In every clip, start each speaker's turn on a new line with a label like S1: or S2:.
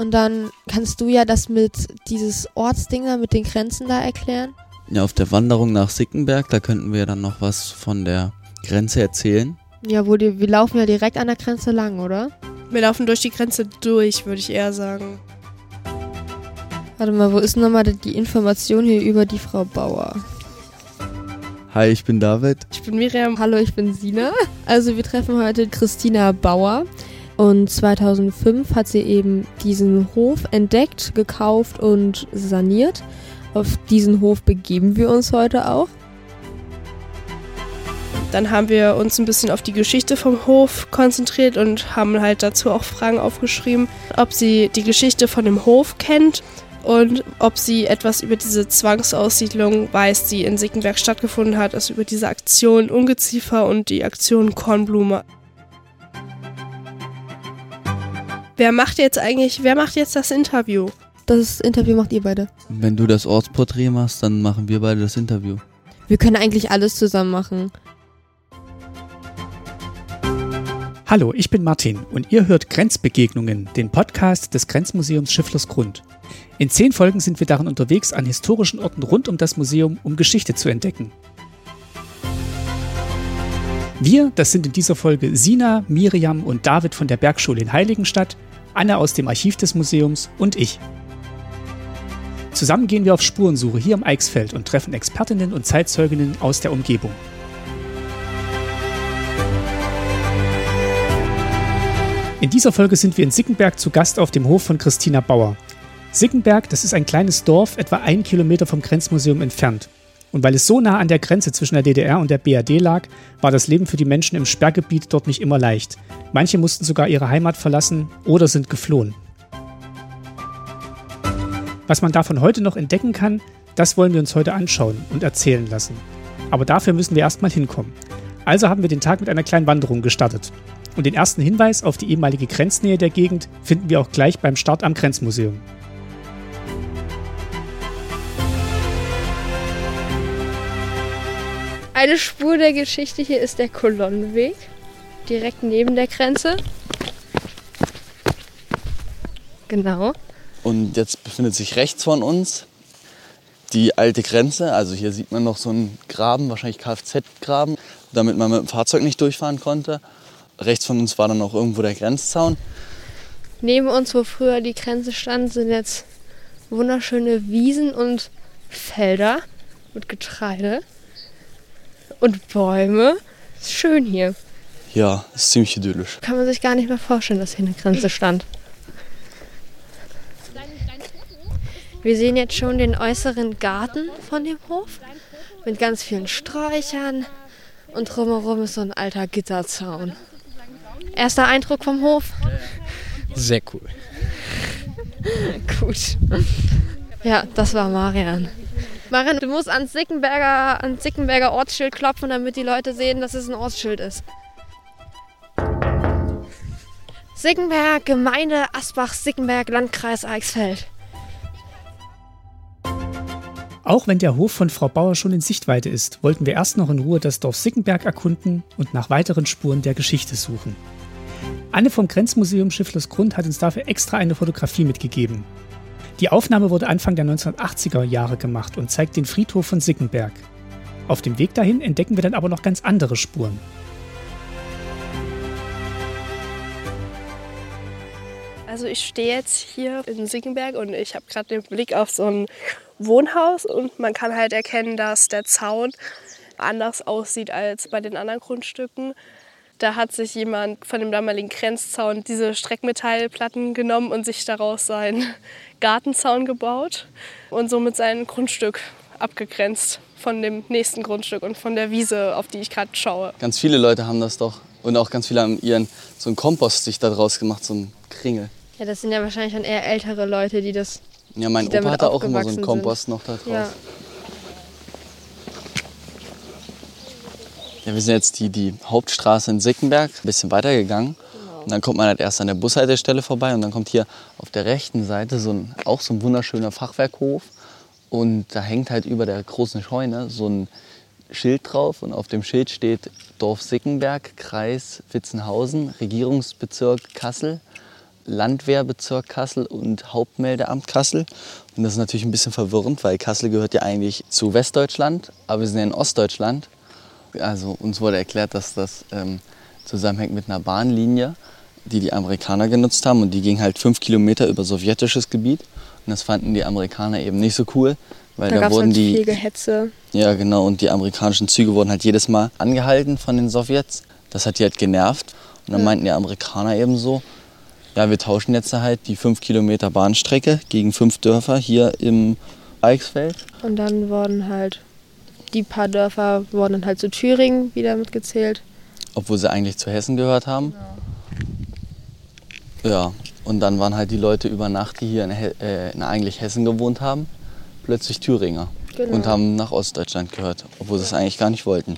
S1: Und dann kannst du ja das mit dieses Ortsdinger mit den Grenzen da erklären.
S2: Ja, auf der Wanderung nach Sickenberg, da könnten wir dann noch was von der Grenze erzählen.
S1: Ja, wo die, wir laufen ja direkt an der Grenze lang, oder?
S3: Wir laufen durch die Grenze durch, würde ich eher sagen.
S1: Warte mal, wo ist nochmal die Information hier über die Frau Bauer?
S2: Hi, ich bin David.
S3: Ich bin Miriam.
S1: Hallo, ich bin Sina. Also wir treffen heute Christina Bauer. Und 2005 hat sie eben diesen Hof entdeckt, gekauft und saniert. Auf diesen Hof begeben wir uns heute auch.
S3: Dann haben wir uns ein bisschen auf die Geschichte vom Hof konzentriert und haben halt dazu auch Fragen aufgeschrieben, ob sie die Geschichte von dem Hof kennt und ob sie etwas über diese Zwangsaussiedlung weiß, die in Sickenberg stattgefunden hat, also über diese Aktion Ungeziefer und die Aktion Kornblume. Wer macht jetzt eigentlich, wer macht jetzt das Interview?
S1: Das Interview macht ihr beide.
S2: Wenn du das Ortsporträt machst, dann machen wir beide das Interview.
S1: Wir können eigentlich alles zusammen machen.
S4: Hallo, ich bin Martin und ihr hört Grenzbegegnungen, den Podcast des Grenzmuseums Schifflersgrund. In zehn Folgen sind wir darin unterwegs an historischen Orten rund um das Museum, um Geschichte zu entdecken. Wir, das sind in dieser Folge Sina, Miriam und David von der Bergschule in Heiligenstadt, Anne aus dem Archiv des Museums und ich. Zusammen gehen wir auf Spurensuche hier am Eichsfeld und treffen Expertinnen und Zeitzeuginnen aus der Umgebung. In dieser Folge sind wir in Sickenberg zu Gast auf dem Hof von Christina Bauer. Sickenberg, das ist ein kleines Dorf, etwa einen Kilometer vom Grenzmuseum entfernt. Und weil es so nah an der Grenze zwischen der DDR und der BRD lag, war das Leben für die Menschen im Sperrgebiet dort nicht immer leicht. Manche mussten sogar ihre Heimat verlassen oder sind geflohen. Was man davon heute noch entdecken kann, das wollen wir uns heute anschauen und erzählen lassen. Aber dafür müssen wir erstmal hinkommen. Also haben wir den Tag mit einer kleinen Wanderung gestartet. Und den ersten Hinweis auf die ehemalige Grenznähe der Gegend finden wir auch gleich beim Start am Grenzmuseum.
S1: Eine Spur der Geschichte hier ist der Kolonnenweg, direkt neben der Grenze. Genau.
S2: Und jetzt befindet sich rechts von uns die alte Grenze. Also hier sieht man noch so einen Graben, wahrscheinlich Kfz-Graben, damit man mit dem Fahrzeug nicht durchfahren konnte. Rechts von uns war dann auch irgendwo der Grenzzaun.
S1: Neben uns, wo früher die Grenze stand, sind jetzt wunderschöne Wiesen und Felder mit Getreide und Bäume. Ist schön hier.
S2: Ja, ist ziemlich idyllisch.
S1: Kann man sich gar nicht mehr vorstellen, dass hier eine Grenze stand. Wir sehen jetzt schon den äußeren Garten von dem Hof mit ganz vielen Sträuchern und drumherum ist so ein alter Gitterzaun. Erster Eindruck vom Hof?
S5: Sehr cool.
S1: Gut. Ja, das war Marian. Marian, du musst ans Sickenberger, ans Sickenberger Ortsschild klopfen, damit die Leute sehen, dass es ein Ortsschild ist. Sickenberg, Gemeinde Asbach, Sickenberg, Landkreis Eichsfeld.
S4: Auch wenn der Hof von Frau Bauer schon in Sichtweite ist, wollten wir erst noch in Ruhe das Dorf Sickenberg erkunden und nach weiteren Spuren der Geschichte suchen. Anne vom Grenzmuseum Schifflersgrund hat uns dafür extra eine Fotografie mitgegeben. Die Aufnahme wurde Anfang der 1980er Jahre gemacht und zeigt den Friedhof von Sickenberg. Auf dem Weg dahin entdecken wir dann aber noch ganz andere Spuren.
S3: Also ich stehe jetzt hier in Sickenberg und ich habe gerade den Blick auf so ein Wohnhaus und man kann halt erkennen, dass der Zaun anders aussieht als bei den anderen Grundstücken. Da hat sich jemand von dem damaligen Grenzzaun diese Streckmetallplatten genommen und sich daraus seinen Gartenzaun gebaut und somit sein Grundstück abgegrenzt von dem nächsten Grundstück und von der Wiese, auf die ich gerade schaue.
S2: Ganz viele Leute haben das doch. Und auch ganz viele haben ihren so einen Kompost sich da draus gemacht, so ein Kringel.
S1: Ja, das sind ja wahrscheinlich dann eher ältere Leute, die das.
S2: Ja, mein Opa hatte auch immer so einen Kompost noch da drauf.
S1: Ja.
S2: Ja, wir sind jetzt die, die Hauptstraße in Sickenberg, ein bisschen weitergegangen. Und dann kommt man halt erst an der Bushaltestelle vorbei und dann kommt hier auf der rechten Seite so ein, auch so ein wunderschöner Fachwerkhof. Und da hängt halt über der großen Scheune so ein Schild drauf und auf dem Schild steht Dorf Sickenberg, Kreis Witzenhausen, Regierungsbezirk Kassel. Landwehrbezirk Kassel und Hauptmeldeamt Kassel. Und das ist natürlich ein bisschen verwirrend, weil Kassel gehört ja eigentlich zu Westdeutschland, aber wir sind ja in Ostdeutschland. Also uns wurde erklärt, dass das ähm, zusammenhängt mit einer Bahnlinie, die die Amerikaner genutzt haben. Und die ging halt fünf Kilometer über sowjetisches Gebiet. Und das fanden die Amerikaner eben nicht so cool, weil
S1: Da,
S2: da, wurden
S1: halt
S2: die
S1: viel Gehetze.
S2: ja, genau. Und die amerikanischen Züge wurden halt jedes Mal angehalten von den Sowjets. Das hat die halt genervt. Und dann meinten die Amerikaner eben so, ja, wir tauschen jetzt halt die fünf Kilometer Bahnstrecke gegen fünf Dörfer hier im Eichsfeld.
S1: Und dann wurden halt die paar Dörfer wurden dann halt zu Thüringen wieder mitgezählt.
S2: Obwohl sie eigentlich zu Hessen gehört haben. Ja, und dann waren halt die Leute über Nacht, die hier in, He äh, in eigentlich Hessen gewohnt haben, plötzlich Thüringer.
S1: Genau.
S2: Und haben nach Ostdeutschland gehört, obwohl sie es eigentlich gar nicht wollten.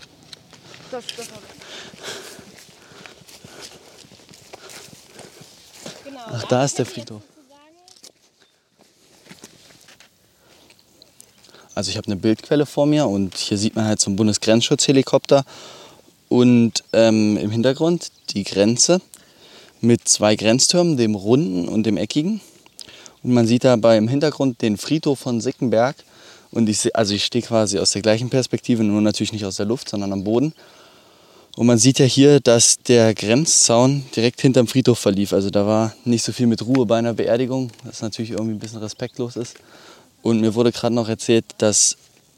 S2: Ach, da ist der Friedhof. Also ich habe eine Bildquelle vor mir und hier sieht man halt so einen Bundesgrenzschutzhelikopter und ähm, im Hintergrund die Grenze mit zwei Grenztürmen, dem runden und dem eckigen. Und man sieht dabei im Hintergrund den Friedhof von Sickenberg. Und ich, also ich stehe quasi aus der gleichen Perspektive, nur natürlich nicht aus der Luft, sondern am Boden. Und man sieht ja hier, dass der Grenzzaun direkt hinterm Friedhof verlief. Also da war nicht so viel mit Ruhe bei einer Beerdigung, was natürlich irgendwie ein bisschen respektlos ist. Und mir wurde gerade noch erzählt, dass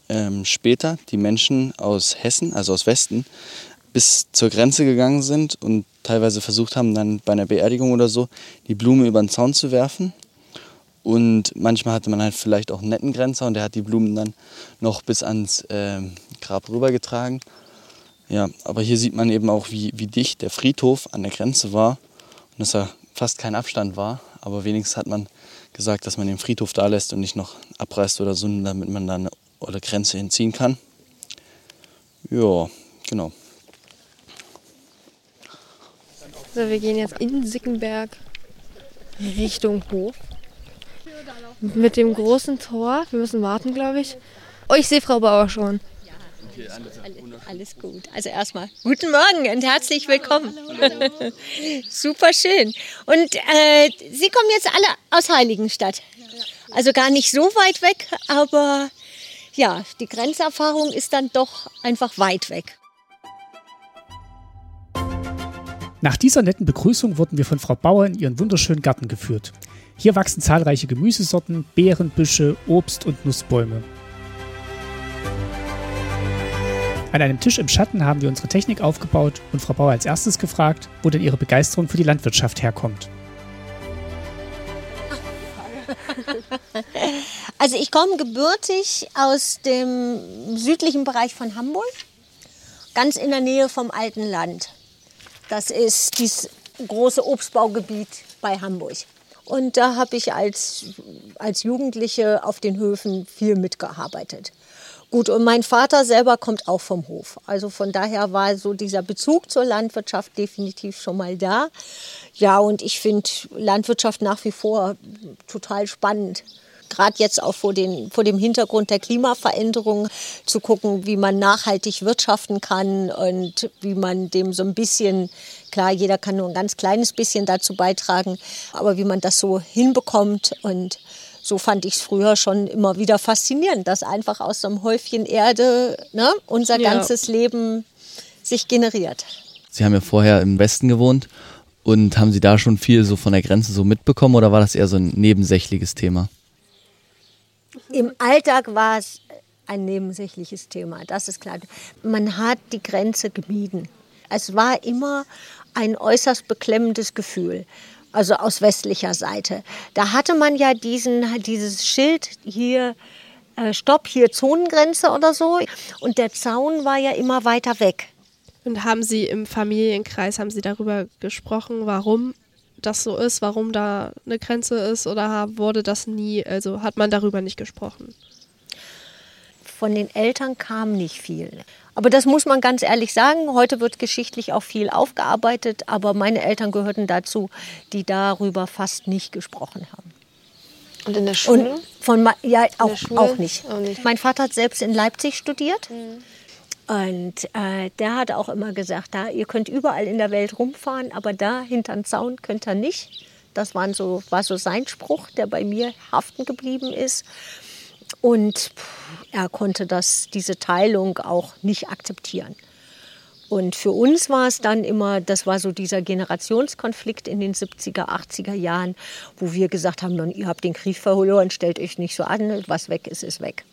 S2: ähm, später die Menschen aus Hessen, also aus Westen, bis zur Grenze gegangen sind und teilweise versucht haben, dann bei einer Beerdigung oder so die Blume über den Zaun zu werfen. Und manchmal hatte man halt vielleicht auch einen netten Grenzer und der hat die Blumen dann noch bis ans ähm, Grab rübergetragen. Ja, aber hier sieht man eben auch, wie, wie dicht der Friedhof an der Grenze war und dass da fast kein Abstand war. Aber wenigstens hat man gesagt, dass man den Friedhof da lässt und nicht noch abreißt oder so, damit man da eine Grenze hinziehen kann. Ja, genau.
S1: So, wir gehen jetzt in Sickenberg Richtung Hof. Mit dem großen Tor. Wir müssen warten, glaube ich. Oh, ich sehe Frau Bauer schon.
S6: Alles gut. Also erstmal guten Morgen und herzlich willkommen. Super schön. Und äh, Sie kommen jetzt alle aus Heiligenstadt. Also gar nicht so weit weg, aber ja, die Grenzerfahrung ist dann doch einfach weit weg.
S4: Nach dieser netten Begrüßung wurden wir von Frau Bauer in ihren wunderschönen Garten geführt. Hier wachsen zahlreiche Gemüsesorten, Beerenbüsche, Obst und Nussbäume. An einem Tisch im Schatten haben wir unsere Technik aufgebaut und Frau Bauer als erstes gefragt, wo denn ihre Begeisterung für die Landwirtschaft herkommt.
S6: Also ich komme gebürtig aus dem südlichen Bereich von Hamburg, ganz in der Nähe vom Alten Land. Das ist dieses große Obstbaugebiet bei Hamburg. Und da habe ich als, als Jugendliche auf den Höfen viel mitgearbeitet. Gut, und mein Vater selber kommt auch vom Hof. Also von daher war so dieser Bezug zur Landwirtschaft definitiv schon mal da. Ja, und ich finde Landwirtschaft nach wie vor total spannend gerade jetzt auch vor, den, vor dem Hintergrund der Klimaveränderung zu gucken, wie man nachhaltig wirtschaften kann und wie man dem so ein bisschen, klar, jeder kann nur ein ganz kleines bisschen dazu beitragen, aber wie man das so hinbekommt und so fand ich es früher schon immer wieder faszinierend, dass einfach aus so einem Häufchen Erde ne, unser
S1: Ja.
S6: ganzes Leben sich generiert.
S2: Sie haben ja vorher im Westen gewohnt und haben Sie da schon viel so von der Grenze so mitbekommen oder war das eher so ein nebensächliches Thema?
S6: Im Alltag war es ein nebensächliches Thema, das ist klar. Man hat die Grenze gemieden. Es war immer ein äußerst beklemmendes Gefühl, also aus westlicher Seite. Da hatte man ja diesen, dieses Schild hier, äh, Stopp, hier Zonengrenze oder so. Und der Zaun war ja immer weiter weg.
S3: Und haben Sie im Familienkreis, haben Sie darüber gesprochen, warum das so ist, warum da eine Grenze ist oder wurde das nie, also hat man darüber nicht gesprochen?
S6: Von den Eltern kam nicht viel. Aber das muss man ganz ehrlich sagen. Heute wird geschichtlich auch viel aufgearbeitet, aber meine Eltern gehörten dazu, die darüber fast nicht gesprochen haben.
S1: Und in der
S6: Und
S1: Schule?
S6: von ma- ja auch, auch nicht.
S1: Auch nicht.
S6: Mein Vater hat selbst in Leipzig studiert. Und äh, der hat auch immer gesagt, da, ihr könnt überall in der Welt rumfahren, aber da hinterm Zaun könnt ihr nicht. Das waren so, war so sein Spruch, der bei mir haften geblieben ist. Und er konnte das, diese Teilung auch nicht akzeptieren. Und für uns war es dann immer, das war so dieser Generationskonflikt in den 70er, 80er Jahren, wo wir gesagt haben, ihr habt den Krieg verloren, stellt euch nicht so an, was weg ist, ist weg.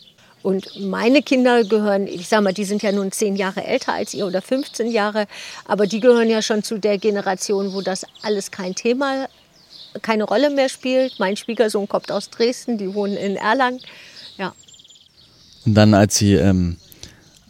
S6: Und meine Kinder gehören, ich sag mal, die sind ja nun zehn Jahre älter als ihr oder 15 Jahre, aber die gehören ja schon zu der Generation, wo das alles kein Thema, keine Rolle mehr spielt. Mein Schwiegersohn kommt aus Dresden, die wohnen in Erlangen.
S2: Und dann, als Sie ähm,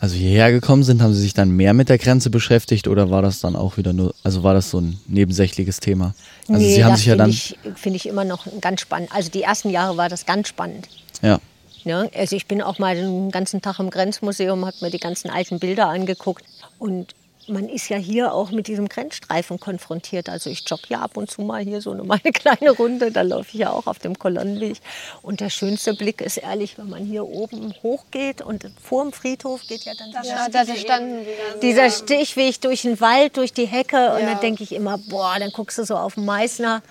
S2: also hierher gekommen sind, haben Sie sich dann mehr mit der Grenze beschäftigt oder war das dann auch wieder nur, also war das so ein nebensächliches Thema? Also
S6: nee,
S2: Sie haben sich ja
S6: finde
S2: dann.
S6: ich, finde ich immer noch ganz spannend. Also die ersten Jahre war das ganz spannend.
S2: Ja.
S6: Ja, also ich bin auch mal den ganzen Tag im Grenzmuseum, habe mir die ganzen alten Bilder angeguckt. Und man ist ja hier auch mit diesem Grenzstreifen konfrontiert. Also ich jogge ja ab und zu mal hier so eine meine kleine Runde, da laufe ich ja auch auf dem Kolonnenweg. Und der schönste Blick ist ehrlich, wenn man hier oben hochgeht und vor dem Friedhof geht ja dann dieser,
S3: da standen
S6: dieser Stichweg durch den Wald, durch die Hecke. Und dann denke ich immer, boah, dann guckst du so auf den Meißner.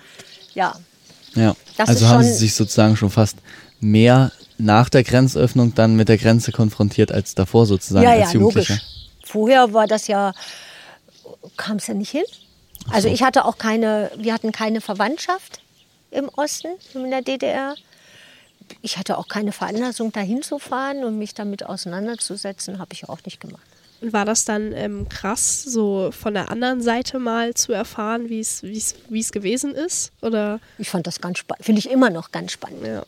S6: Ja,
S2: Ja.
S6: Das
S2: also
S6: ist
S2: haben
S6: schon-
S2: Sie sich sozusagen schon fast mehr nach der Grenzöffnung dann mit der Grenze konfrontiert als davor sozusagen
S6: ja,
S2: als
S6: ja,
S2: Jugendlicher.
S6: logisch. Vorher war das ja, kam es ja nicht hin. Also ich hatte auch keine, wir hatten keine Verwandtschaft im Osten, in der DDR. Ich hatte auch keine Veranlassung, dahin zu fahren und mich damit auseinanderzusetzen, habe ich auch nicht gemacht.
S3: Und war das dann ähm, krass, so von der anderen Seite mal zu erfahren, wie es wie es- wie es gewesen ist? Oder
S6: Ich fand das ganz spannend, finde ich immer noch ganz spannend.
S3: ja.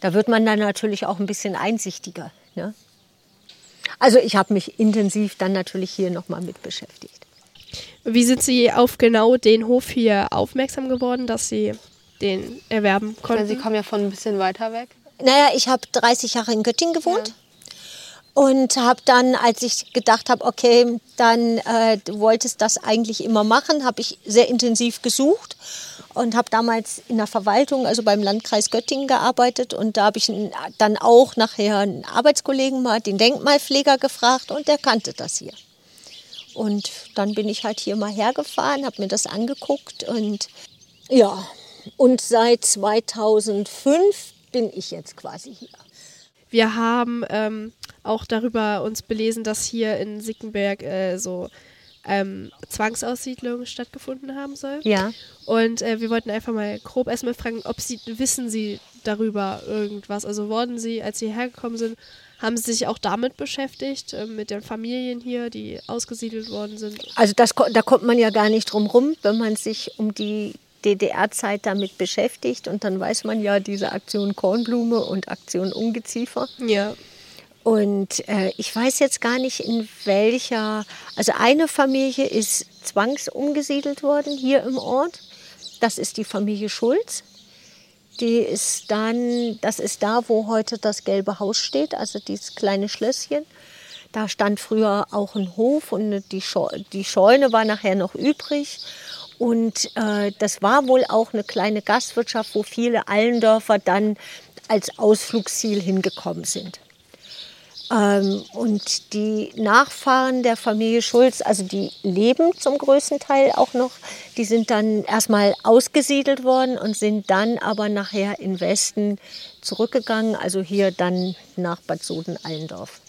S6: Da wird man dann natürlich auch ein bisschen einsichtiger. Ne? Also ich habe mich intensiv dann natürlich hier nochmal mit beschäftigt.
S3: Wie sind Sie auf genau den Hof hier aufmerksam geworden, dass Sie den erwerben konnten?
S7: sie kommen ja von ein bisschen weiter weg.
S6: Naja, ich habe 30 Jahre in Göttingen gewohnt. Und habe dann, als ich gedacht habe, okay, dann äh, du wolltest das eigentlich immer machen, habe ich sehr intensiv gesucht und habe damals in der Verwaltung, also beim Landkreis Göttingen gearbeitet. Und da habe ich dann auch nachher einen Arbeitskollegen mal, den Denkmalpfleger, gefragt und der kannte das hier. Und dann bin ich halt hier mal hergefahren, habe mir das angeguckt und ja, und seit 2005 bin ich jetzt quasi hier.
S3: Wir haben ähm, auch darüber uns belesen, dass hier in Sickenberg äh, so ähm, Zwangsaussiedlungen stattgefunden haben soll.
S6: Ja.
S3: Und äh, wir wollten einfach mal grob erstmal fragen, ob Sie, wissen Sie darüber irgendwas? Also wurden Sie, als Sie hergekommen sind, haben Sie sich auch damit beschäftigt, äh, mit den Familien hier, die ausgesiedelt worden sind?
S6: Also das, da kommt man ja gar nicht drum rum, wenn man sich um die DDR-Zeit damit beschäftigt. Und dann weiß man ja diese Aktion Kornblume und Aktion Ungeziefer.
S3: Ja.
S6: Und äh, ich weiß jetzt gar nicht, in welcher. Also eine Familie ist zwangsumgesiedelt worden hier im Ort. Das ist die Familie Schulz. Die ist dann, das ist da, wo heute das gelbe Haus steht, also dieses kleine Schlösschen. Da stand früher auch ein Hof und die, Scheu die Scheune war nachher noch übrig. Und äh, das war wohl auch eine kleine Gastwirtschaft, wo viele Allendörfer dann als Ausflugsziel hingekommen sind. Ähm, und die Nachfahren der Familie Schulz, also die leben zum größten Teil auch noch, die sind dann erstmal ausgesiedelt worden und sind dann aber nachher in Westen zurückgegangen, also hier dann nach Bad Soden-Allendorf.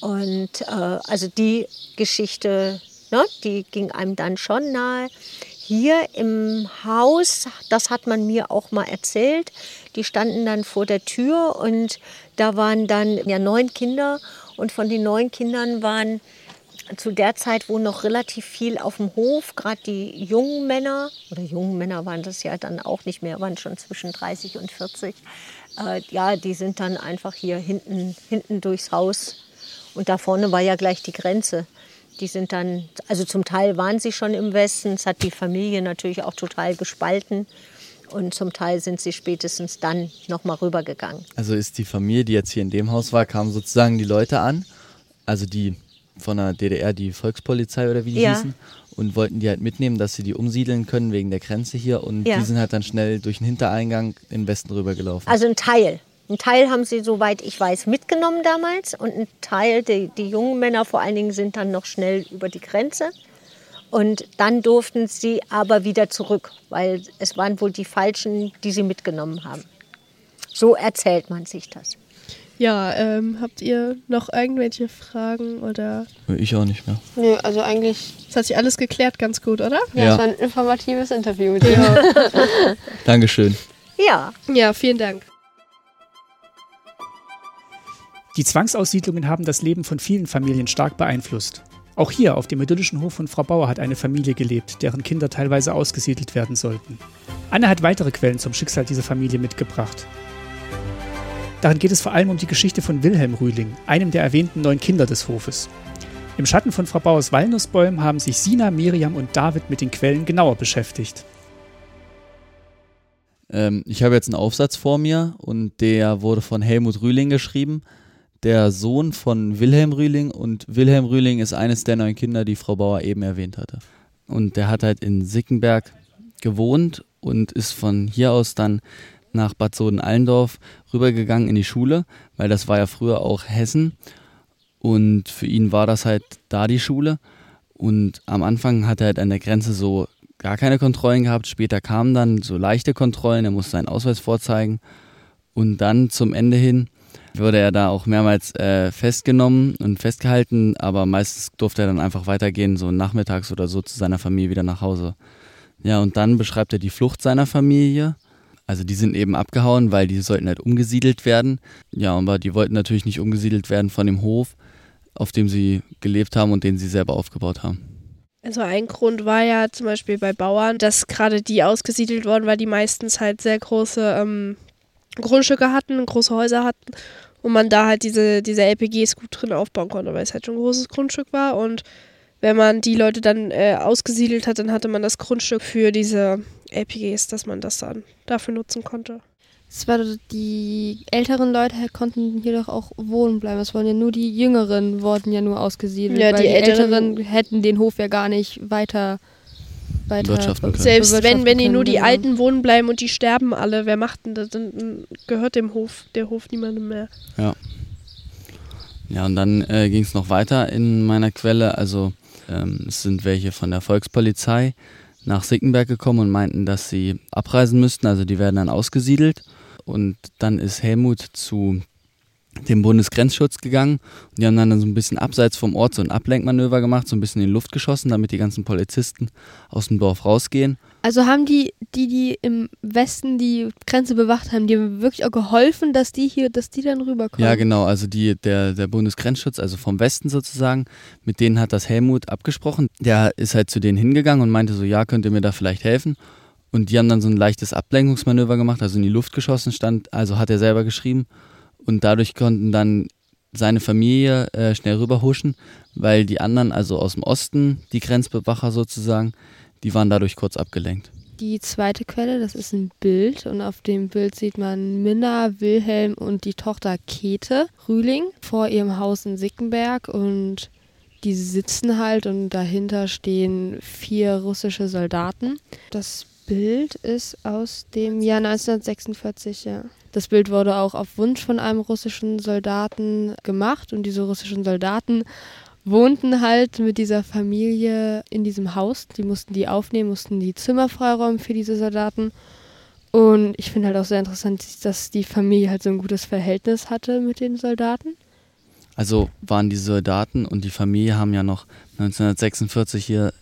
S6: Und äh, also die Geschichte, ne, die ging einem dann schon nahe. Hier im Haus, das hat man mir auch mal erzählt, die standen dann vor der Tür und da waren dann ja neun Kinder. Und von den neun Kindern waren zu der Zeit, wo noch relativ viel auf dem Hof, gerade die jungen Männer, oder jungen Männer waren das ja dann auch nicht mehr, waren schon zwischen 30 und 40, äh, ja, die sind dann einfach hier hinten, hinten durchs Haus. Und da vorne war ja gleich die Grenze. Die sind dann, also zum Teil waren sie schon im Westen, es hat die Familie natürlich auch total gespalten. Und zum Teil sind sie spätestens dann nochmal rübergegangen.
S2: Also ist die Familie, die jetzt hier in dem Haus war, kamen sozusagen die Leute an, also die von der DDR, die Volkspolizei oder wie die
S6: Ja.
S2: hießen, und wollten die halt mitnehmen, dass sie die umsiedeln können wegen der Grenze hier. Und
S6: Ja.
S2: die sind halt dann schnell durch den Hintereingang in den Westen rübergelaufen.
S6: Also ein Teil. Ein Teil haben sie, soweit ich weiß, mitgenommen damals. Und ein Teil, die, die jungen Männer vor allen Dingen, sind dann noch schnell über die Grenze. Und dann durften sie aber wieder zurück, weil es waren wohl die Falschen, die sie mitgenommen haben. So erzählt man sich das.
S3: Ja, ähm, habt ihr noch irgendwelche Fragen oder?
S2: Ich auch nicht mehr.
S7: Nö, also eigentlich,
S3: Das hat sich alles geklärt, ganz gut, oder?
S7: ja,
S2: Ja.
S7: es war ein informatives Interview mit dir.
S2: Dankeschön.
S6: Ja,
S3: Ja, vielen Dank.
S4: Die Zwangsaussiedlungen haben das Leben von vielen Familien stark beeinflusst. Auch hier auf dem idyllischen Hof von Frau Bauer hat eine Familie gelebt, deren Kinder teilweise ausgesiedelt werden sollten. Anne hat weitere Quellen zum Schicksal dieser Familie mitgebracht. Darin geht es vor allem um die Geschichte von Wilhelm Rühling, einem der erwähnten neun Kinder des Hofes. Im Schatten von Frau Bauers Walnussbäumen haben sich Sina, Miriam und David mit den Quellen genauer beschäftigt.
S2: Ähm, ich habe jetzt einen Aufsatz vor mir und der wurde von Helmut Rühling geschrieben, der Sohn von Wilhelm Rühling und Wilhelm Rühling ist eines der neun Kinder, die Frau Bauer eben erwähnt hatte. Und der hat halt in Sickenberg gewohnt und ist von hier aus dann nach Bad Soden-Allendorf rübergegangen in die Schule, weil das war ja früher auch Hessen und für ihn war das halt da die Schule und am Anfang hat er halt an der Grenze so gar keine Kontrollen gehabt. Später kamen dann so leichte Kontrollen, er musste seinen Ausweis vorzeigen. Und dann zum Ende hin wurde er da auch mehrmals äh, festgenommen und festgehalten, aber meistens durfte er dann einfach weitergehen, so nachmittags oder so zu seiner Familie wieder nach Hause. Ja, und dann beschreibt er die Flucht seiner Familie. Also die sind eben abgehauen, weil die sollten halt umgesiedelt werden. Ja, aber die wollten natürlich nicht umgesiedelt werden von dem Hof, auf dem sie gelebt haben und den sie selber aufgebaut haben.
S3: Also ein Grund war ja zum Beispiel bei Bauern, dass gerade die ausgesiedelt wurden, weil die meistens halt sehr große ähm, Grundstücke hatten, große Häuser hatten und man da halt diese, diese LPGs gut drin aufbauen konnte, weil es halt schon ein großes Grundstück war und wenn man die Leute dann äh, ausgesiedelt hat, dann hatte man das Grundstück für diese LPGs, dass man das dann dafür nutzen konnte.
S1: Es war die älteren Leute konnten hier doch auch wohnen bleiben. Es waren ja nur die Jüngeren wurden ja nur ausgesiedelt.
S3: Ja, die
S1: die,
S3: Älteren
S1: hätten den Hof ja gar nicht weiter, weiter
S2: Wirtschaften können.
S3: Selbst wenn, wenn die nur die
S1: genau.
S3: Alten wohnen bleiben und die sterben alle, wer macht denn das? Dann gehört dem Hof, der Hof niemandem mehr.
S2: Ja, und dann äh, ging es noch weiter in meiner Quelle. Also ähm, es sind welche von der Volkspolizei nach Sickenberg gekommen und meinten, dass sie abreisen müssten. Also die werden dann ausgesiedelt. Und dann ist Helmut zu dem Bundesgrenzschutz gegangen und die haben dann so ein bisschen abseits vom Ort so ein Ablenkmanöver gemacht, so ein bisschen in die Luft geschossen, damit die ganzen Polizisten aus dem Dorf rausgehen.
S1: Also haben die, die, die im Westen die Grenze bewacht haben, die haben wirklich auch geholfen, dass die hier, dass die dann rüberkommen.
S2: Ja, genau. Also die, der, der Bundesgrenzschutz, also vom Westen sozusagen, mit denen hat das Helmut abgesprochen. Der ist halt zu denen hingegangen und meinte so, ja, könnt ihr mir da vielleicht helfen? Und die haben dann so ein leichtes Ablenkungsmanöver gemacht, also in die Luft geschossen stand, also hat er selber geschrieben. Und dadurch konnten dann seine Familie äh, schnell rüberhuschen, weil die anderen, also aus dem Osten, die Grenzbewacher sozusagen, die waren dadurch kurz abgelenkt.
S1: Die zweite Quelle, das ist ein Bild und auf dem Bild sieht man Minna, Wilhelm und die Tochter Käthe Rühling vor ihrem Haus in Sickenberg und die sitzen halt und dahinter stehen vier russische Soldaten. Das Bild ist aus dem Jahr 1946, ja. Das Bild wurde auch auf Wunsch von einem russischen Soldaten gemacht und diese russischen Soldaten wohnten halt mit dieser Familie in diesem Haus. Die mussten die aufnehmen, mussten die Zimmer freiräumen für diese Soldaten. Und ich finde halt auch sehr interessant, dass die Familie halt so ein gutes Verhältnis hatte mit den Soldaten.
S2: Also waren die Soldaten und die Familie haben ja noch 1946 hier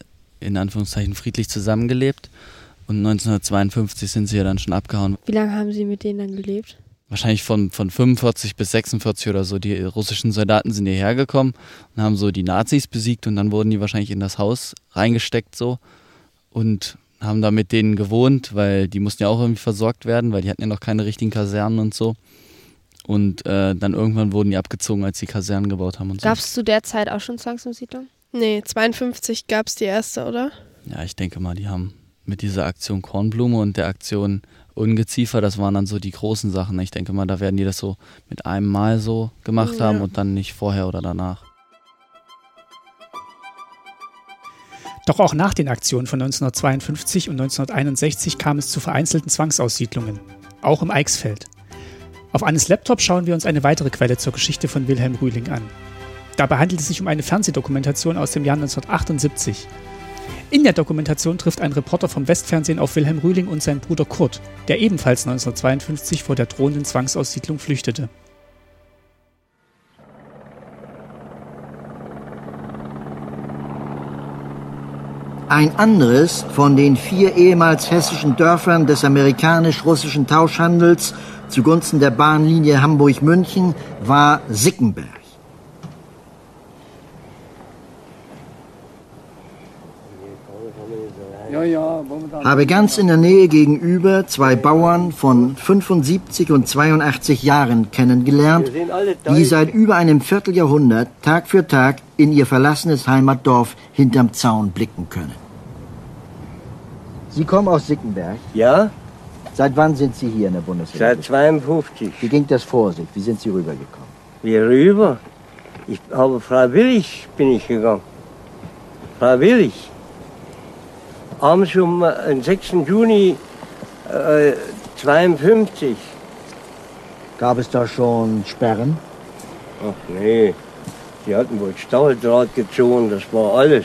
S2: in Anführungszeichen friedlich zusammengelebt und 1952 sind sie ja dann schon abgehauen.
S1: Wie lange haben sie mit denen dann gelebt?
S2: Wahrscheinlich von, von 45 bis 46 oder so. Die russischen Soldaten sind hierher gekommen und haben so die Nazis besiegt und dann wurden die wahrscheinlich in das Haus reingesteckt so und haben da mit denen gewohnt, weil die mussten ja auch irgendwie versorgt werden, weil die hatten ja noch keine richtigen Kasernen und so. Und äh, dann irgendwann wurden die abgezogen, als die Kasernen gebaut haben und so.
S1: Gab es zu der Zeit auch schon Zwangsumsiedlung?
S3: Nee, 52 gab es die erste, oder?
S2: Ja, ich denke mal, die haben mit dieser Aktion Kornblume und der Aktion Ungeziefer, das waren dann so die großen Sachen. Ich denke mal, da werden die das so mit einem Mal so gemacht
S3: Ja.
S2: haben und dann nicht vorher oder danach.
S4: Doch auch nach den Aktionen von 1952 und 1961 kam es zu vereinzelten Zwangsaussiedlungen, auch im Eichsfeld. Auf Annes Laptop schauen wir uns eine weitere Quelle zur Geschichte von Wilhelm Rühling an. Dabei handelt es sich um eine Fernsehdokumentation aus dem Jahr 1978. In der Dokumentation trifft ein Reporter vom Westfernsehen auf Wilhelm Rühling und seinen Bruder Kurt, der ebenfalls 1952 vor der drohenden Zwangsaussiedlung flüchtete.
S8: Ein anderes von den vier ehemals hessischen Dörfern des amerikanisch-russischen Tauschhandels zugunsten der Bahnlinie Hamburg-München war Sickenberg. Habe ganz in der Nähe gegenüber zwei Bauern von 75 und 82 Jahren kennengelernt, die seit über einem Vierteljahrhundert Tag für Tag in ihr verlassenes Heimatdorf hinterm Zaun blicken können. Sie kommen aus Sickenberg.
S9: Ja,
S8: Seit wann sind Sie hier in der Bundesrepublik?
S9: seit 52.
S8: Wie ging das vor sich? Wie sind Sie rübergekommen?
S9: Wie rüber? Ich habe freiwillig bin ich gegangen. Freiwillig. Abends um äh, den 6. Juni äh, 52.
S8: Gab es da schon Sperren?
S9: Ach nee, die hatten wohl Stacheldraht gezogen, das war alles.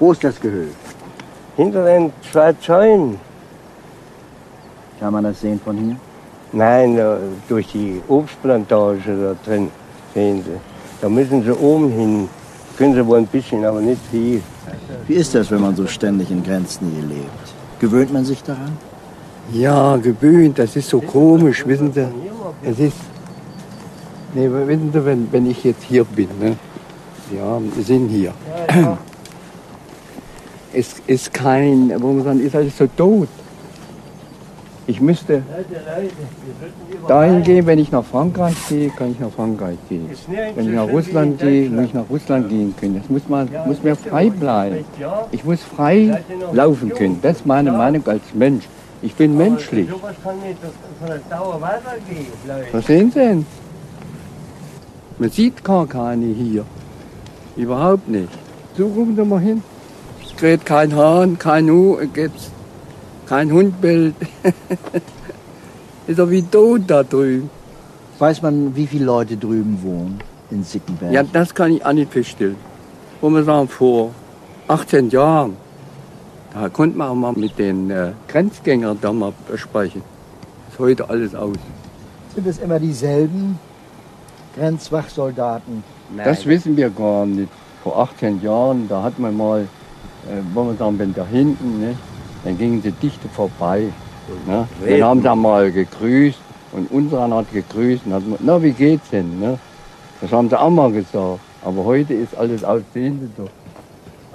S8: Wo ist das Gehöft?
S9: Hinter den zwei Zäunen.
S8: Kann man das sehen von hier?
S9: Nein, äh, durch die Obstplantage da drin, sehen Sie. Da müssen Sie oben hin. Können Sie wohl ein bisschen, aber nicht viel.
S8: Wie ist das, wenn man so ständig in Grenznähe lebt? Gewöhnt man sich daran?
S10: Ja, gewöhnt, das ist so komisch, wissen Sie. Es ist, nee, wissen Sie, wenn, wenn ich jetzt hier bin, ne? ja, wir sind hier. Es ist kein, wo man sagen, ist alles so tot. Ich müsste dahin gehen, wenn ich nach Frankreich gehe, kann ich nach Frankreich gehen. Wenn ich nach Russland gehe, muss ich nach Russland gehen können. Das muss, man, muss mir frei bleiben. Ich muss frei laufen können. Das ist meine Meinung als Mensch. Ich bin menschlich. Was sehen Sie denn? Man sieht gar keine hier. Überhaupt nicht. So rufen Sie mal hin. Es geht kein Hahn, kein es geht kein Hund bellt. Ist doch wie tot da drüben.
S8: Weiß man, wie viele Leute drüben wohnen in Sickenberg?
S10: Ja, das kann ich auch nicht feststellen. Wo wir sagen, vor 18 Jahren, da konnte man auch mal mit den äh, Grenzgängern da mal sprechen. Ist heute alles aus.
S8: Sind es immer dieselben Grenzwachsoldaten?
S10: Das wissen wir gar nicht. Vor 18 Jahren, da hat man mal, äh, wollen wir sagen, wenn da hinten, ne, dann gingen sie dichte vorbei. Ne? Dann haben sie mal gegrüßt und unserer hat gegrüßt und hat gesagt, na wie geht's denn? Ne? Das haben sie auch mal gesagt. Aber heute ist alles aus, sehen Sie doch.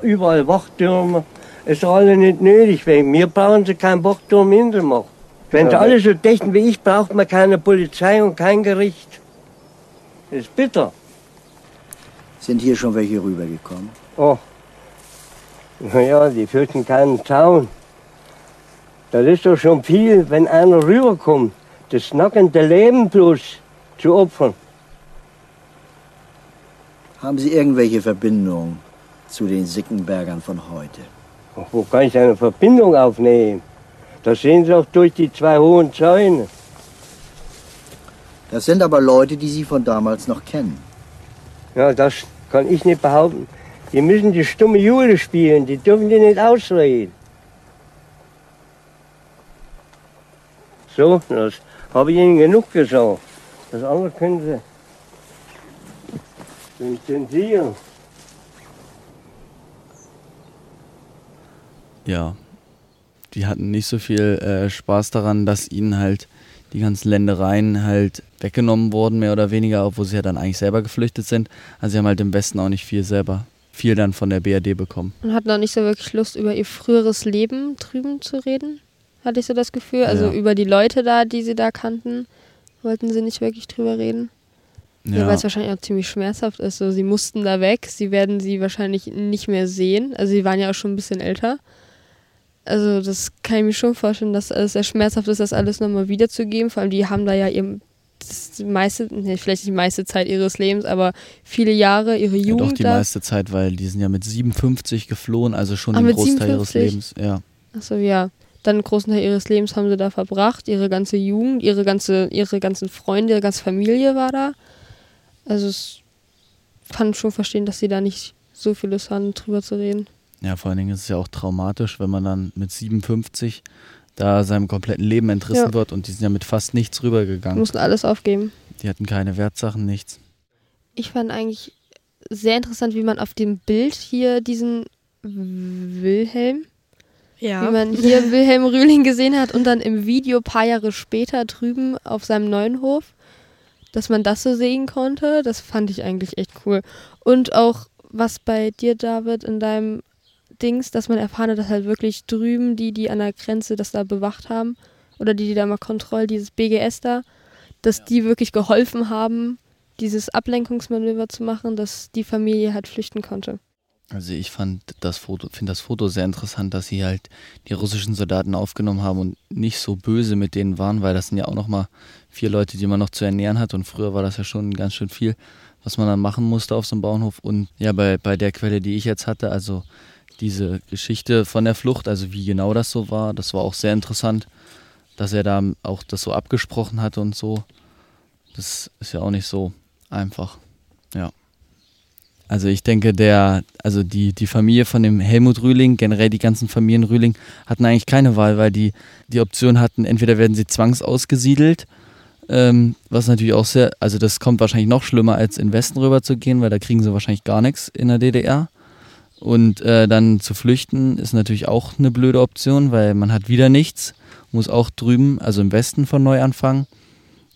S9: Überall Wachtürme. Ist doch alle nicht nötig. Wegen mir brauchen sie keinen Wachturm hintermachen. Wenn sie alle so dächten wie ich, braucht man keine Polizei und kein Gericht. Das ist bitter.
S8: Sind hier schon welche rübergekommen?
S9: Oh. Naja, die fürchten keinen Zaun. Das ist doch schon viel, wenn einer rüberkommt, das nackende Leben bloß zu opfern.
S8: Haben Sie irgendwelche Verbindung zu den Sickenbergern von heute?
S9: Ach, Wo kann ich eine Verbindung aufnehmen? Das sehen Sie auch durch die zwei hohen Zäune.
S8: Das sind aber Leute, die Sie von damals noch kennen.
S9: Ja, das kann ich nicht behaupten. Die müssen die stumme Jule spielen, die dürfen die nicht ausreden. So, das habe ich Ihnen genug gesagt. Das andere können Sie zensieren.
S2: Ja, die hatten nicht so viel äh, Spaß daran, dass ihnen halt die ganzen Ländereien halt weggenommen wurden, mehr oder weniger, obwohl sie ja dann eigentlich selber geflüchtet sind. Also sie haben halt im Westen auch nicht viel selber, viel dann von der BRD bekommen.
S1: Und hatten auch nicht so wirklich Lust, über ihr früheres Leben drüben zu reden. Hatte ich so das Gefühl. Also
S2: Ja.
S1: über die Leute da, die sie da kannten, wollten sie nicht wirklich drüber reden. Ja.
S2: Ja,
S1: Weil es wahrscheinlich auch ziemlich schmerzhaft ist. So, sie mussten da weg, sie werden sie wahrscheinlich nicht mehr sehen. Also sie waren ja auch schon ein bisschen älter. Also das kann ich mir schon vorstellen, dass es sehr schmerzhaft ist, das alles nochmal wiederzugeben. Vor allem die haben da ja ihr das die meiste, nee, vielleicht nicht die meiste Zeit ihres Lebens, aber viele Jahre ihre
S2: ja,
S1: Jugend
S2: doch die
S1: da.
S2: meiste Zeit, weil die sind ja mit 57 geflohen, also schon
S1: Ah,
S2: den Großteil ihres
S1: 57?
S2: Lebens. Ja.
S1: Achso, ja. Dann einen großen Teil ihres Lebens haben sie da verbracht. Ihre ganze Jugend, ihre ganze, ihre ganzen Freunde, ihre ganze Familie war da. Also es kann schon verstehen, dass sie da nicht so viel Lust haben, drüber zu reden.
S2: Ja, vor allen Dingen ist es ja auch traumatisch, wenn man dann mit 57 da seinem kompletten Leben entrissen
S1: Ja.
S2: wird und die sind ja mit fast nichts rübergegangen.
S1: Mussten alles aufgeben.
S2: Die hatten keine Wertsachen, nichts.
S1: Ich fand eigentlich sehr interessant, wie man auf dem Bild hier diesen Wilhelm,
S3: Ja.
S1: wie man hier Wilhelm Rühling gesehen hat und dann im Video ein paar Jahre später drüben auf seinem neuen Hof, dass man das so sehen konnte. Das fand ich eigentlich echt cool. Und auch was bei dir, David, in deinem Dings, dass man erfahren hat, dass halt wirklich drüben die, die an der Grenze das da bewacht haben oder die, die da mal Kontroll, dieses BGS da, dass die wirklich geholfen haben, dieses Ablenkungsmanöver zu machen, dass die Familie halt flüchten konnte.
S2: Also ich fand das Foto, finde das Foto sehr interessant, dass sie halt die russischen Soldaten aufgenommen haben und nicht so böse mit denen waren, weil das sind ja auch nochmal vier Leute, die man noch zu ernähren hat und früher war das ja schon ganz schön viel, was man dann machen musste auf so einem Bauernhof. Und ja, bei, bei der Quelle, die ich jetzt hatte, also diese Geschichte von der Flucht, also wie genau das so war, das war auch sehr interessant, dass er da auch das so abgesprochen hat und so. Das ist ja auch nicht so einfach. Ja. Also ich denke, der, also die, die Familie von dem Helmut Rühling, generell die ganzen Familien Rühling, hatten eigentlich keine Wahl, weil die die Option hatten, entweder werden sie zwangsausgesiedelt, ähm, was natürlich auch sehr, also das kommt wahrscheinlich noch schlimmer, als in Westen rüber zu gehen, weil da kriegen sie wahrscheinlich gar nichts in der DDR. Und äh, dann zu flüchten ist natürlich auch eine blöde Option, weil man hat wieder nichts, muss auch drüben, also im Westen von neu anfangen.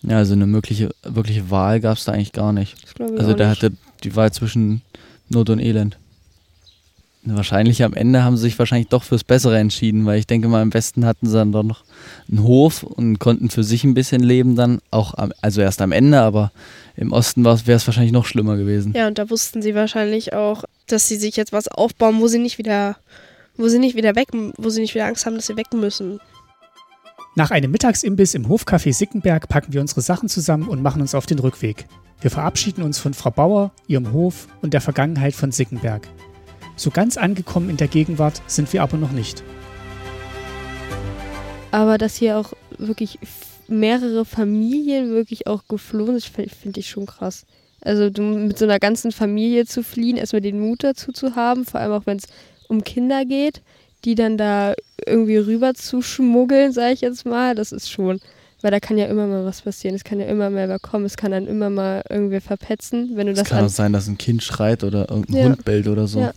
S2: Ja, also eine mögliche, wirkliche Wahl gab es da eigentlich gar nicht. Also der
S1: nicht.
S2: hatte die Wahl zwischen Not und Elend. Wahrscheinlich am Ende haben sie sich wahrscheinlich doch fürs Bessere entschieden, weil ich denke mal, im Westen hatten sie dann doch noch einen Hof und konnten für sich ein bisschen leben dann, auch am, also erst am Ende, aber im Osten wäre es wahrscheinlich noch schlimmer gewesen.
S3: Ja, und da wussten sie wahrscheinlich auch, dass sie sich jetzt was aufbauen, wo sie nicht wieder, wo sie nicht wieder weg, wo sie nicht wieder Angst haben, dass sie weg müssen.
S4: Nach einem Mittagsimbiss im Hofcafé Sickenberg packen wir unsere Sachen zusammen und machen uns auf den Rückweg. Wir verabschieden uns von Frau Bauer, ihrem Hof und der Vergangenheit von Sickenberg. So ganz angekommen in der Gegenwart sind wir aber noch nicht.
S1: Aber dass hier auch wirklich mehrere Familien wirklich auch geflohen sind, finde find ich schon krass. Also mit so einer ganzen Familie zu fliehen, erstmal den Mut dazu zu haben, vor allem auch wenn es um Kinder geht, die dann da irgendwie rüber zu schmuggeln, sage ich jetzt mal, das ist schon, weil da kann ja immer mal was passieren, es kann ja immer mal wer kommen, es kann dann immer mal irgendwer verpetzen, wenn du
S2: Es
S1: das
S2: kann
S1: an
S2: auch sein, dass ein Kind schreit oder irgendein
S1: Ja.
S2: Hund bellt oder so.
S1: Ja.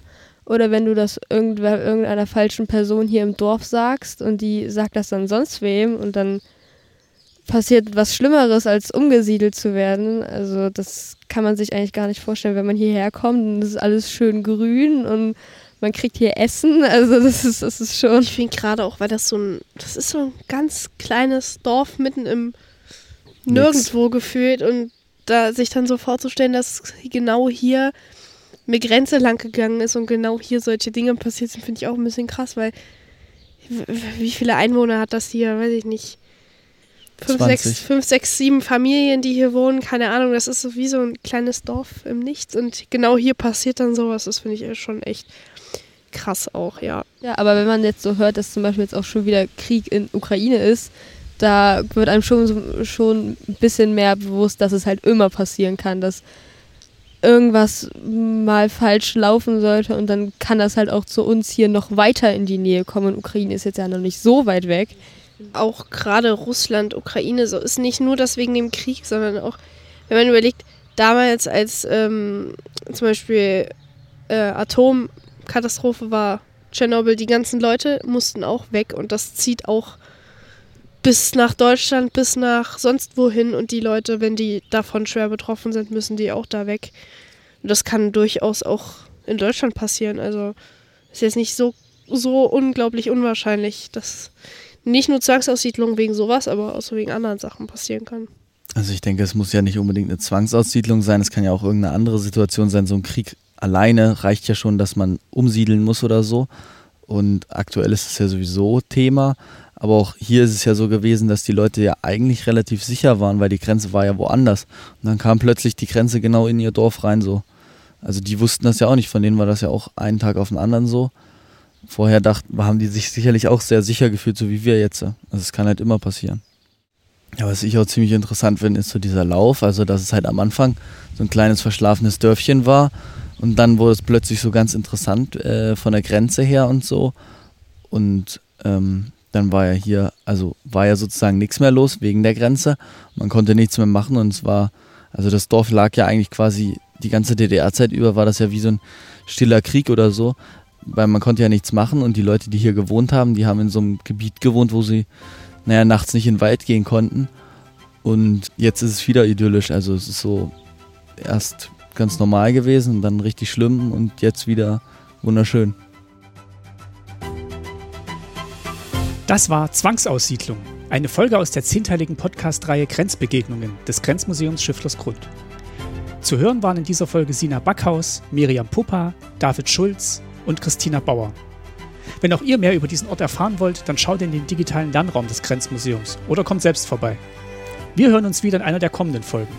S1: Oder wenn du das irgendwer, irgendeiner falschen Person hier im Dorf sagst und die sagt das dann sonst wem und dann passiert was Schlimmeres, als umgesiedelt zu werden. Also das kann man sich eigentlich gar nicht vorstellen, wenn man hierher kommt und es ist alles schön grün und man kriegt hier Essen. Also das ist, das ist schon.
S3: Ich finde gerade auch, weil das so ein, das ist so ein ganz kleines Dorf mitten im Nirgendwo gefühlt und da sich dann so vorzustellen, dass genau hier eine Grenze lang gegangen ist und genau hier solche Dinge passiert sind, finde ich auch ein bisschen krass, weil wie viele Einwohner hat das hier, weiß ich nicht. Fünf,
S2: 20.
S3: sechs, fünf, sechs, sieben Familien, die hier wohnen, keine Ahnung, das ist so wie so ein kleines Dorf im Nichts und genau hier passiert dann sowas, das finde ich schon echt krass auch, ja.
S1: Ja, aber wenn man jetzt so hört, dass zum Beispiel jetzt auch schon wieder Krieg in Ukraine ist, da wird einem schon, schon ein bisschen mehr bewusst, dass es halt immer passieren kann, dass irgendwas mal falsch laufen sollte und dann kann das halt auch zu uns hier noch weiter in die Nähe kommen. Und Ukraine ist jetzt ja noch nicht so weit weg.
S3: auch gerade Russland, Ukraine, so ist nicht nur das wegen dem Krieg, sondern auch, wenn man überlegt, damals als ähm, zum Beispiel äh, Atomkatastrophe war, Tschernobyl, die ganzen Leute mussten auch weg und das zieht auch bis nach Deutschland, bis nach sonst wohin und die Leute, wenn die davon schwer betroffen sind, müssen die auch da weg. Und das kann durchaus auch in Deutschland passieren. Also ist jetzt nicht so, so unglaublich unwahrscheinlich, dass nicht nur Zwangsaussiedlung wegen sowas, aber auch so wegen anderen Sachen passieren kann.
S2: Also ich denke, es muss ja nicht unbedingt eine Zwangsaussiedlung sein, es kann ja auch irgendeine andere Situation sein. So ein Krieg alleine reicht ja schon, dass man umsiedeln muss oder so. Und aktuell ist es ja sowieso Thema. Aber auch hier ist es ja so gewesen, dass die Leute ja eigentlich relativ sicher waren, weil die Grenze war ja woanders. Und dann kam plötzlich die Grenze genau in ihr Dorf rein so. Also die wussten das ja auch nicht, von denen war das ja auch einen Tag auf den anderen so. Vorher dachten, haben die sich sicherlich auch sehr sicher gefühlt, so wie wir jetzt. Also es kann halt immer passieren. Ja, was ich auch ziemlich interessant finde, ist so dieser Lauf. Also, dass es halt am Anfang so ein kleines verschlafenes Dörfchen war Und dann wurde es plötzlich so ganz interessant äh, von der Grenze her und so. Und ähm, dann war ja hier, also war ja sozusagen nichts mehr los wegen der Grenze. Man konnte nichts mehr machen und es war, also das Dorf lag ja eigentlich quasi die ganze DDR-Zeit über, war das ja wie so ein stiller Krieg oder so, weil man konnte ja nichts machen und die Leute, die hier gewohnt haben, die haben in so einem Gebiet gewohnt, wo sie, naja, nachts nicht in den Wald gehen konnten. Und jetzt ist es wieder idyllisch, also es ist so erst ganz normal gewesen dann richtig schlimm und jetzt wieder wunderschön.
S4: Das war Zwangsaussiedlung, eine Folge aus der zehnteiligen Podcast-Reihe Grenzbegegnungen des Grenzmuseums Schifflersgrund. Zu hören waren in dieser Folge Sina Backhaus, Miriam Puppa, David Schulz und Christina Bauer. Wenn auch ihr mehr über diesen Ort erfahren wollt, dann schaut in den digitalen Lernraum des Grenzmuseums oder kommt selbst vorbei. Wir hören uns wieder in einer der kommenden Folgen.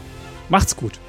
S4: Macht's gut!